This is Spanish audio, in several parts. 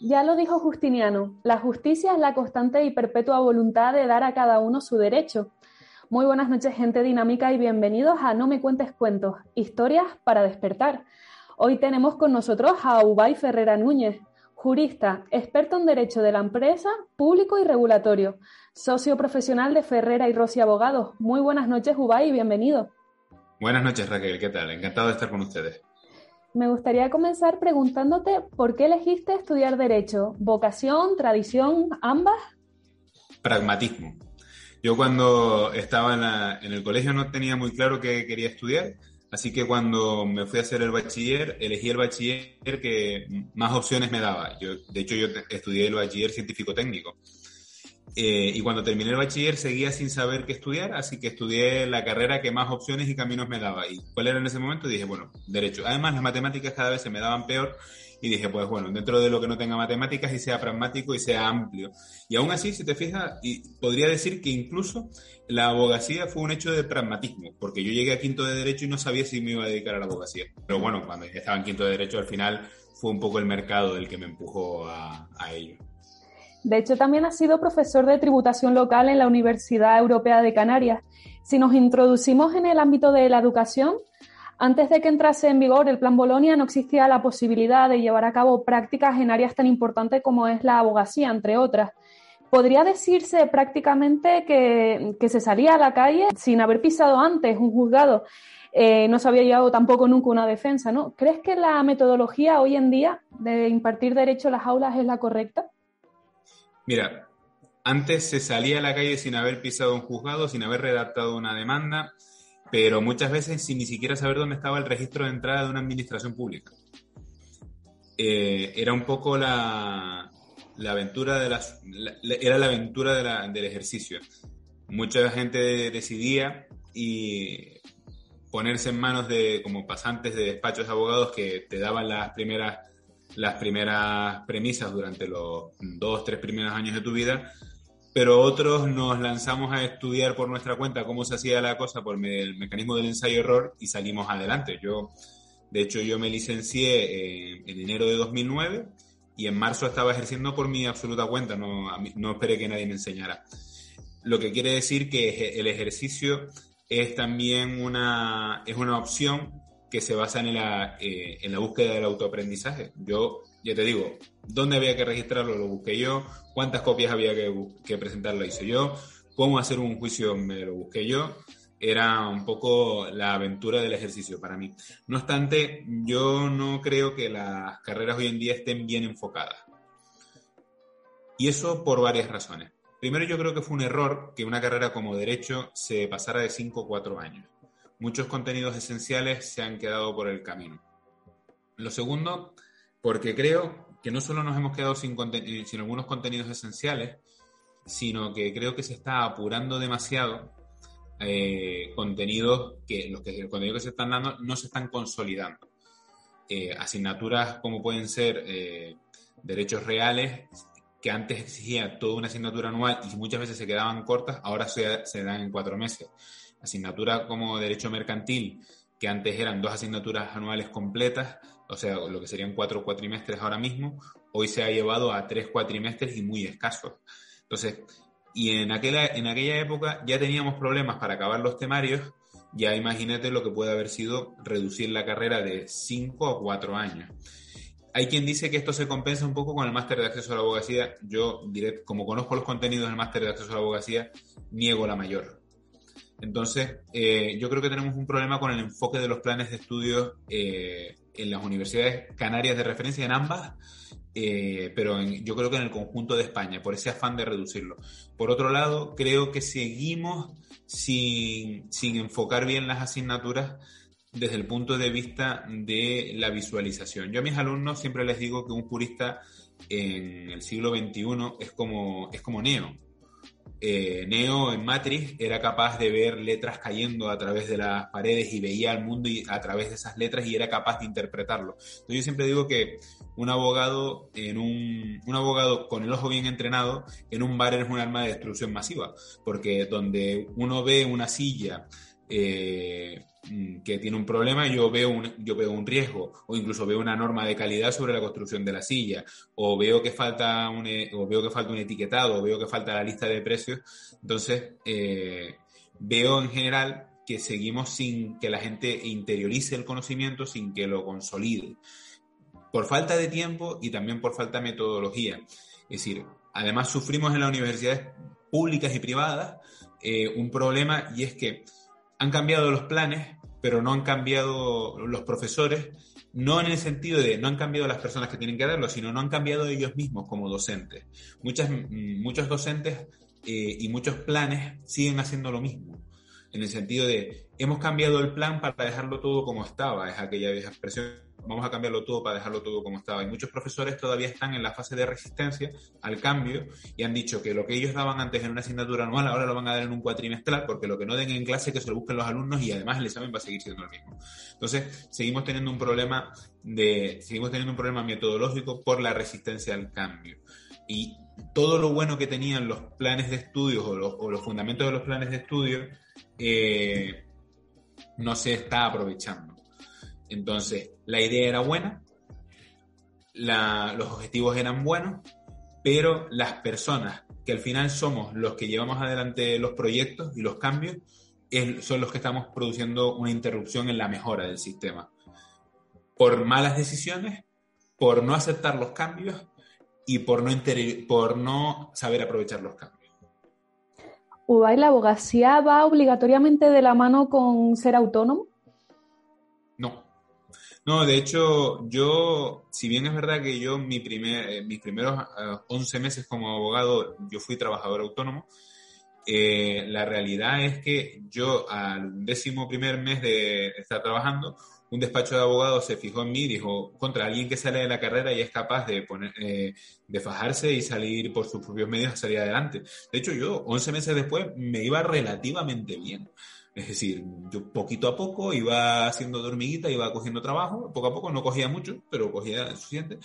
Ya lo dijo Justiniano, la justicia es la constante y perpetua voluntad de dar a cada uno su derecho. Muy buenas noches, gente dinámica, y bienvenidos a No me cuentes cuentos, historias para despertar. Hoy tenemos con nosotros a Ubay Ferrera Núñez, jurista, experto en derecho de la empresa, público y regulatorio, socio profesional de Ferrera y Rossi Abogados. Muy buenas noches, Ubay, y bienvenido. Buenas noches, Raquel, ¿qué tal? Encantado de estar con ustedes me gustaría comenzar preguntándote por qué elegiste estudiar Derecho. ¿Vocación, tradición, ambas? Pragmatismo. Yo cuando estaba en, el colegio no tenía muy claro qué quería estudiar, así que cuando me fui a hacer el bachiller, elegí el bachiller que más opciones me daba. Yo, de hecho, yo estudié el bachiller científico técnico. Eh, y cuando terminé el bachiller seguía sin saber qué estudiar, así que estudié la carrera que más opciones y caminos me daba. ¿Y cuál era en ese momento? dije, bueno, derecho. Además, las matemáticas cada vez se me daban peor y dije, pues bueno, dentro de lo que no tenga matemáticas y sea pragmático y sea amplio. Y aún así, si te fijas, y podría decir que incluso la abogacía fue un hecho de pragmatismo, porque yo llegué a quinto de derecho y no sabía si me iba a dedicar a la abogacía. Pero bueno, cuando estaba en quinto de derecho, al final fue un poco el mercado el que me empujó a, a ello. De hecho, también ha sido profesor de tributación local en la Universidad Europea de Canarias. Si nos introducimos en el ámbito de la educación, antes de que entrase en vigor el Plan Bolonia no existía la posibilidad de llevar a cabo prácticas en áreas tan importantes como es la abogacía, entre otras. Podría decirse prácticamente que, se salía a la calle sin haber pisado antes un juzgado. Eh, no se había llevado tampoco nunca una defensa, ¿no? ¿Crees que la metodología hoy en día de impartir derecho a las aulas es la correcta? Mira, antes se salía a la calle sin haber pisado un juzgado, sin haber redactado una demanda, pero muchas veces sin ni siquiera saber dónde estaba el registro de entrada de una administración pública. Eh, era un poco la, aventura de las, era la aventura del ejercicio. Mucha gente decidía y ponerse en manos de como pasantes de despachos de abogados que te daban las primeras las primeras premisas durante los dos, tres primeros años de tu vida, pero otros nos lanzamos a estudiar por nuestra cuenta cómo se hacía la cosa por el mecanismo del ensayo-error y salimos adelante. Yo, de hecho, yo me licencié en enero de 2009 y en marzo estaba ejerciendo por mi absoluta cuenta, no, no esperé que nadie me enseñara. Lo que quiere decir que el ejercicio es también una, es una opción que se basan en la, eh, en la búsqueda del autoaprendizaje. Yo, ya te digo, ¿dónde había que registrarlo? Lo busqué yo. ¿Cuántas copias había que, que presentar? Lo hice yo. ¿Cómo hacer un juicio? Me lo busqué yo. Era un poco la aventura del ejercicio para mí. No obstante, yo no creo que las carreras hoy en día estén bien enfocadas. Y eso por varias razones. Primero, yo creo que fue un error que una carrera como derecho se pasara de 5 o 4 años muchos contenidos esenciales se han quedado por el camino. Lo segundo, porque creo que no solo nos hemos quedado sin, eh, algunos contenidos esenciales, sino que creo que se está apurando demasiado eh, contenidos que los que contenidos que se están dando no se están consolidando. Eh, asignaturas como pueden ser derechos reales, que antes exigía toda una asignatura anual y muchas veces se quedaban cortas, ahora se dan en cuatro meses asignatura como derecho mercantil, que antes eran dos asignaturas anuales completas, o sea, lo que serían cuatro cuatrimestres ahora mismo, hoy se ha llevado a tres cuatrimestres y muy escasos. Entonces, y en aquella, en aquella época ya teníamos problemas para acabar los temarios, ya imagínate lo que puede haber sido reducir la carrera de cinco a cuatro años. Hay quien dice que esto se compensa un poco con el máster de acceso a la abogacía. Yo, diré, como conozco los contenidos del máster de acceso a la abogacía, niego la mayor. Entonces, eh, yo creo que tenemos un problema con el enfoque de los planes de estudio eh, en las universidades canarias de referencia, en ambas, eh, pero yo creo que en el conjunto de España, por ese afán de reducirlo. Por otro lado, creo que seguimos sin, sin enfocar bien las asignaturas desde el punto de vista de la visualización. Yo a mis alumnos siempre les digo que un jurista en el siglo XXI es como, es como Neo. Eh, Neo en Matrix era capaz de ver letras cayendo a través de las paredes y veía el mundo y a través de esas letras y era capaz de interpretarlo. Entonces yo siempre digo que un abogado un abogado con el ojo bien entrenado en un bar es un arma de destrucción masiva, porque donde uno ve una silla eh, Mm, que tiene un problema, yo veo un, yo veo un riesgo o incluso veo una norma de calidad sobre la construcción de la silla o veo que falta un, e, o veo que falta un etiquetado o veo que falta la lista de precios. Entonces, eh, veo en general que seguimos sin que la gente interiorice el conocimiento, sin que lo consolide. Por falta de tiempo y también por falta de metodología. Es decir, además sufrimos en las universidades públicas y privadas eh, un problema y es que han cambiado los planes, pero no han cambiado los profesores, no en el sentido de no han cambiado las personas que tienen que darlo, sino no han cambiado ellos mismos como docentes. Muchas, muchos docentes eh, y muchos planes siguen haciendo lo mismo, en el sentido de hemos cambiado el plan para dejarlo todo como estaba, es aquella vieja expresión vamos a cambiarlo todo para dejarlo todo como estaba. Y muchos profesores todavía están en la fase de resistencia al cambio y han dicho que lo que ellos daban antes en una asignatura anual ahora lo van a dar en un cuatrimestral porque lo que no den en clase que se lo busquen los alumnos y además el examen va a seguir siendo el mismo. Entonces, seguimos teniendo un problema de seguimos teniendo un problema metodológico por la resistencia al cambio. Y todo lo bueno que tenían los planes de estudios o los, fundamentos de los planes de estudio eh, no se está aprovechando. Entonces, la idea era buena, los objetivos eran buenos, pero las personas que al final somos los que llevamos adelante los proyectos y los cambios, son los que estamos produciendo una interrupción en la mejora del sistema. Por malas decisiones, por no aceptar los cambios y por no, por no saber aprovechar los cambios. ¿Ubay, la abogacía va obligatoriamente de la mano con ser autónomo? No. No, de hecho, yo, si bien es verdad que yo mi primer, eh, mis primeros 11 eh, meses como abogado, yo fui trabajador autónomo, eh, la realidad es que yo al décimo primer mes de estar trabajando, un despacho de abogados se fijó en mí y dijo, contra alguien que sale de la carrera y es capaz de, poner, de fajarse y salir por sus propios medios a salir adelante. De hecho, yo 11 meses después me iba relativamente bien. Es decir, yo poquito a poco iba haciendo de hormiguita, iba cogiendo trabajo, poco a poco no cogía mucho, pero cogía suficiente.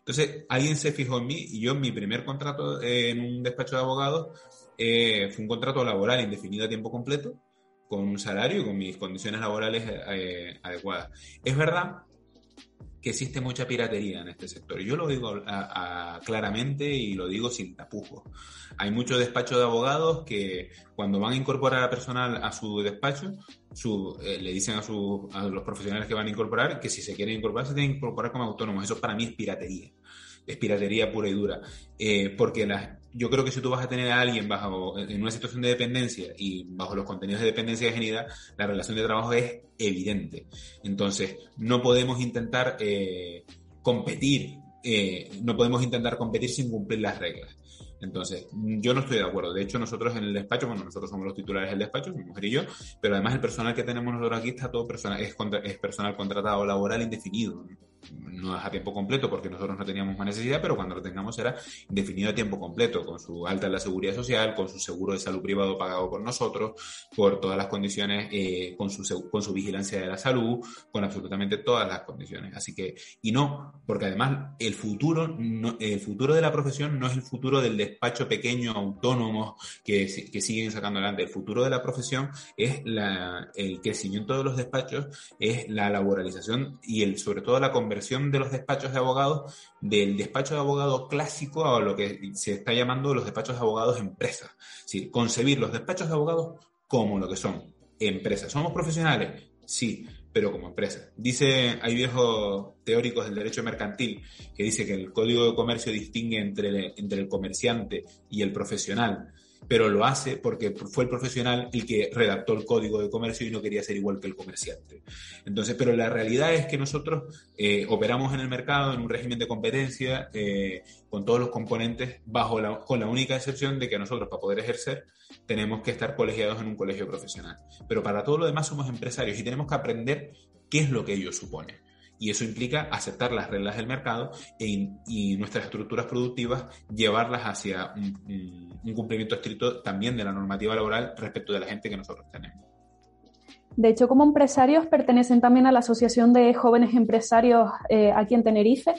Entonces, alguien se fijó en mí y yo, mi primer contrato en un despacho de abogados eh, fue un contrato laboral indefinido a tiempo completo, con un salario y con mis condiciones laborales eh, adecuadas. Es verdad que existe mucha piratería en este sector. Yo lo digo claramente y lo digo sin tapujos. Hay muchos despachos de abogados que cuando van a incorporar a personal a su despacho, eh, le dicen a, a los profesionales que van a incorporar que si se quieren incorporar, se tienen que incorporar como autónomos. Eso para mí es piratería es piratería pura y dura. Eh, porque yo creo que si tú vas a tener a alguien bajo, en una situación de dependencia y bajo los contenidos de dependencia de definida, la relación de trabajo es evidente. Entonces, no podemos intentar eh, competir, eh, no podemos intentar competir sin cumplir las reglas. Entonces, yo no estoy de acuerdo. De hecho, nosotros en el despacho, bueno, nosotros somos los titulares del despacho, mi mujer y yo, pero además el personal que tenemos nosotros aquí está todo personal, es, es personal contratado laboral indefinido no es a tiempo completo porque nosotros no teníamos más necesidad, pero cuando lo tengamos era indefinido a tiempo completo, con su alta en la seguridad social, con su seguro de salud privado pagado por nosotros, por todas las condiciones, eh, con, su, con su vigilancia de la salud, con absolutamente todas las condiciones. Así que, y no, porque además el futuro, el futuro de la profesión no es el futuro del despacho pequeño, autónomo, que, siguen sacando adelante. El futuro de la profesión es el crecimiento de los despachos, es la laboralización y el, sobre todo la conversión de los despachos de abogados del despacho de abogado clásico a lo que se está llamando los despachos de abogados empresas. Es decir, concebir los despachos de abogados como lo que son empresas. ¿Somos profesionales? Sí, pero como empresas. Dice, hay viejos teóricos del derecho mercantil que dice que el código de comercio distingue entre entre el comerciante y el profesional pero lo hace porque fue el profesional el que redactó el código de comercio y no quería ser igual que el comerciante. Entonces, pero la realidad es que nosotros eh, operamos en el mercado en un régimen de competencia eh, con todos los componentes, bajo la, con la única excepción de que nosotros para poder ejercer tenemos que estar colegiados en un colegio profesional. Pero para todo lo demás somos empresarios y tenemos que aprender qué es lo que ello supone. Y eso implica aceptar las reglas del mercado e y nuestras estructuras productivas llevarlas hacia un, un cumplimiento estricto también de la normativa laboral respecto de la gente que nosotros tenemos. De hecho, como empresarios pertenecen también a la Asociación de Jóvenes Empresarios eh, aquí en Tenerife.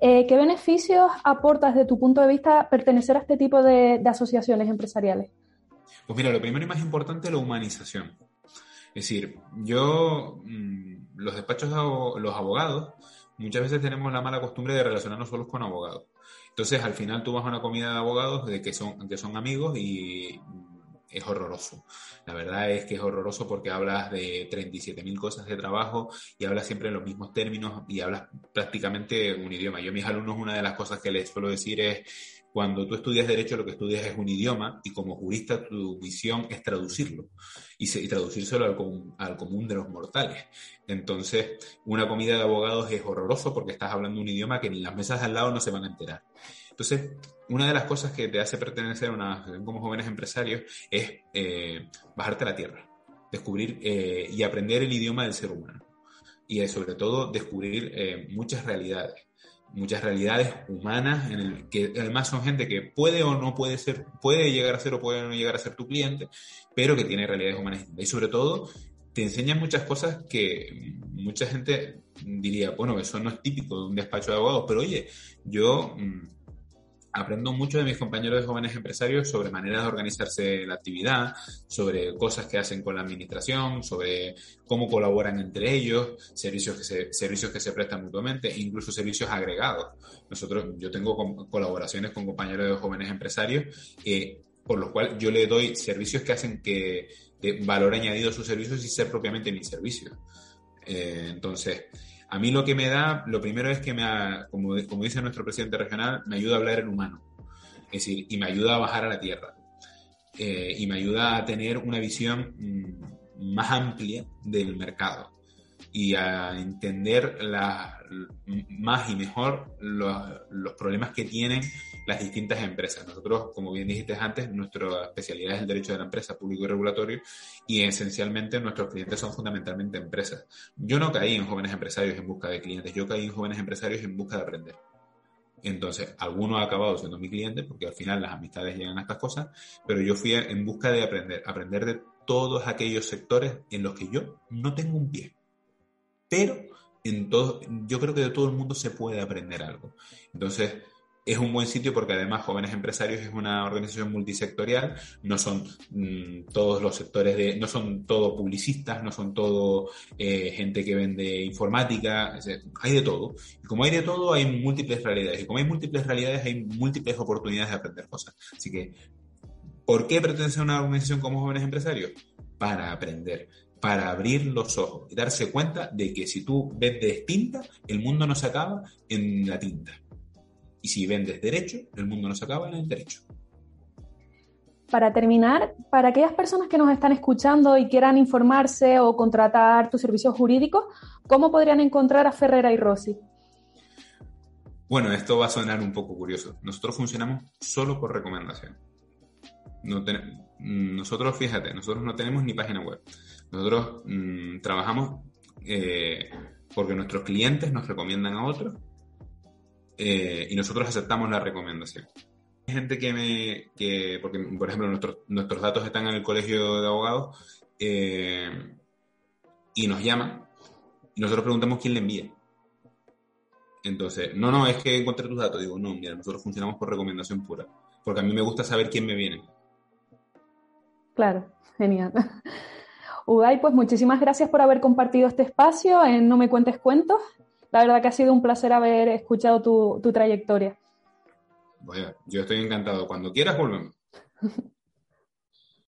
Eh, ¿Qué beneficios aporta desde tu punto de vista pertenecer a este tipo de, asociaciones empresariales? Pues mira, lo primero y más importante es la humanización. Es decir, yo, mm, los despachos de los abogados, muchas veces tenemos la mala costumbre de relacionarnos solos con abogados. Entonces, al final tú vas a una comida de abogados de que son, que son amigos y es horroroso. La verdad es que es horroroso porque hablas de 37.000 cosas de trabajo y hablas siempre en los mismos términos y hablas prácticamente un idioma. Yo a mis alumnos una de las cosas que les suelo decir es cuando tú estudias derecho lo que estudias es un idioma y como jurista tu misión es traducirlo y, traducírselo al, al, común de los mortales. Entonces, una comida de abogados es horroroso porque estás hablando un idioma que ni las mesas al lado no se van a enterar. Entonces, una de las cosas que te hace pertenecer a una asociación como jóvenes empresarios es eh, bajarte a la tierra, descubrir eh, y aprender el idioma del ser humano. Y sobre todo descubrir eh, muchas realidades, muchas realidades humanas, en el que además son gente que puede o no puede ser, puede llegar a ser o puede no llegar a ser tu cliente, pero que tiene realidades humanas. Y sobre todo te enseñan muchas cosas que mucha gente diría, bueno, eso no es típico de un despacho de abogados, pero oye, yo mm, aprendo mucho de mis compañeros de jóvenes empresarios sobre maneras de organizarse la actividad, sobre cosas que hacen con la administración, sobre cómo colaboran entre ellos, servicios que se, servicios que se prestan mutuamente, e incluso servicios agregados. Nosotros, yo tengo colaboraciones con compañeros de jóvenes empresarios, eh, por los cuales yo le doy servicios que hacen que valor añadido a sus servicios y ser propiamente mi servicio. Eh, entonces, a mí lo que me da, lo primero es que me, como, como dice nuestro presidente regional, me ayuda a hablar en humano. Es decir, y me ayuda a bajar a la tierra. Eh, y me ayuda a tener una visión mm, más amplia del mercado y a entender la, más y mejor los, problemas que tienen las distintas empresas. Nosotros, como bien dijiste antes, nuestra especialidad es el derecho de la empresa público y regulatorio y esencialmente nuestros clientes son fundamentalmente empresas. Yo no caí en jóvenes empresarios en busca de clientes, yo caí en jóvenes empresarios en busca de aprender. Entonces, alguno ha acabado siendo mi cliente porque al final las amistades llegan a estas cosas, pero yo fui en busca de aprender, aprender de todos aquellos sectores en los que yo no tengo un pie. Pero en todo, yo creo que de todo el mundo se puede aprender algo. Entonces, es un buen sitio porque además Jóvenes Empresarios es una organización multisectorial, no son mm, todos los sectores de, no son todo publicistas, no son todo eh, gente que vende informática, hay de todo. Y como hay de todo, hay múltiples realidades. Y como hay múltiples realidades, hay múltiples oportunidades de aprender cosas. Así que, ¿por qué pertenece a una organización como Jóvenes Empresarios? Para aprender para abrir los ojos y darse cuenta de que si tú vendes tinta, el mundo no se acaba en la tinta. Y si vendes derecho, el mundo no se acaba en el derecho. Para terminar, para aquellas personas que nos están escuchando y quieran informarse o contratar tus servicios jurídicos, ¿cómo podrían encontrar a Ferrera y Rossi? Bueno, esto va a sonar un poco curioso. Nosotros funcionamos solo por recomendación. nosotros, fíjate, nosotros no tenemos ni página web. Nosotros mm, trabajamos eh, porque nuestros clientes nos recomiendan a otros eh, y nosotros aceptamos la recomendación. Hay gente que me, que, porque por ejemplo nuestros, nuestros datos están en el colegio de abogados eh, y nos llaman y nosotros preguntamos quién le envía. Entonces, no, no, es que encontré tus datos. Digo, no, mira, nosotros funcionamos por recomendación pura, porque a mí me gusta saber quién me viene. Claro, genial. Uday, pues muchísimas gracias por haber compartido este espacio en No me cuentes cuentos. La verdad que ha sido un placer haber escuchado tu, tu trayectoria. Bueno, yo estoy encantado. Cuando quieras, volvemos.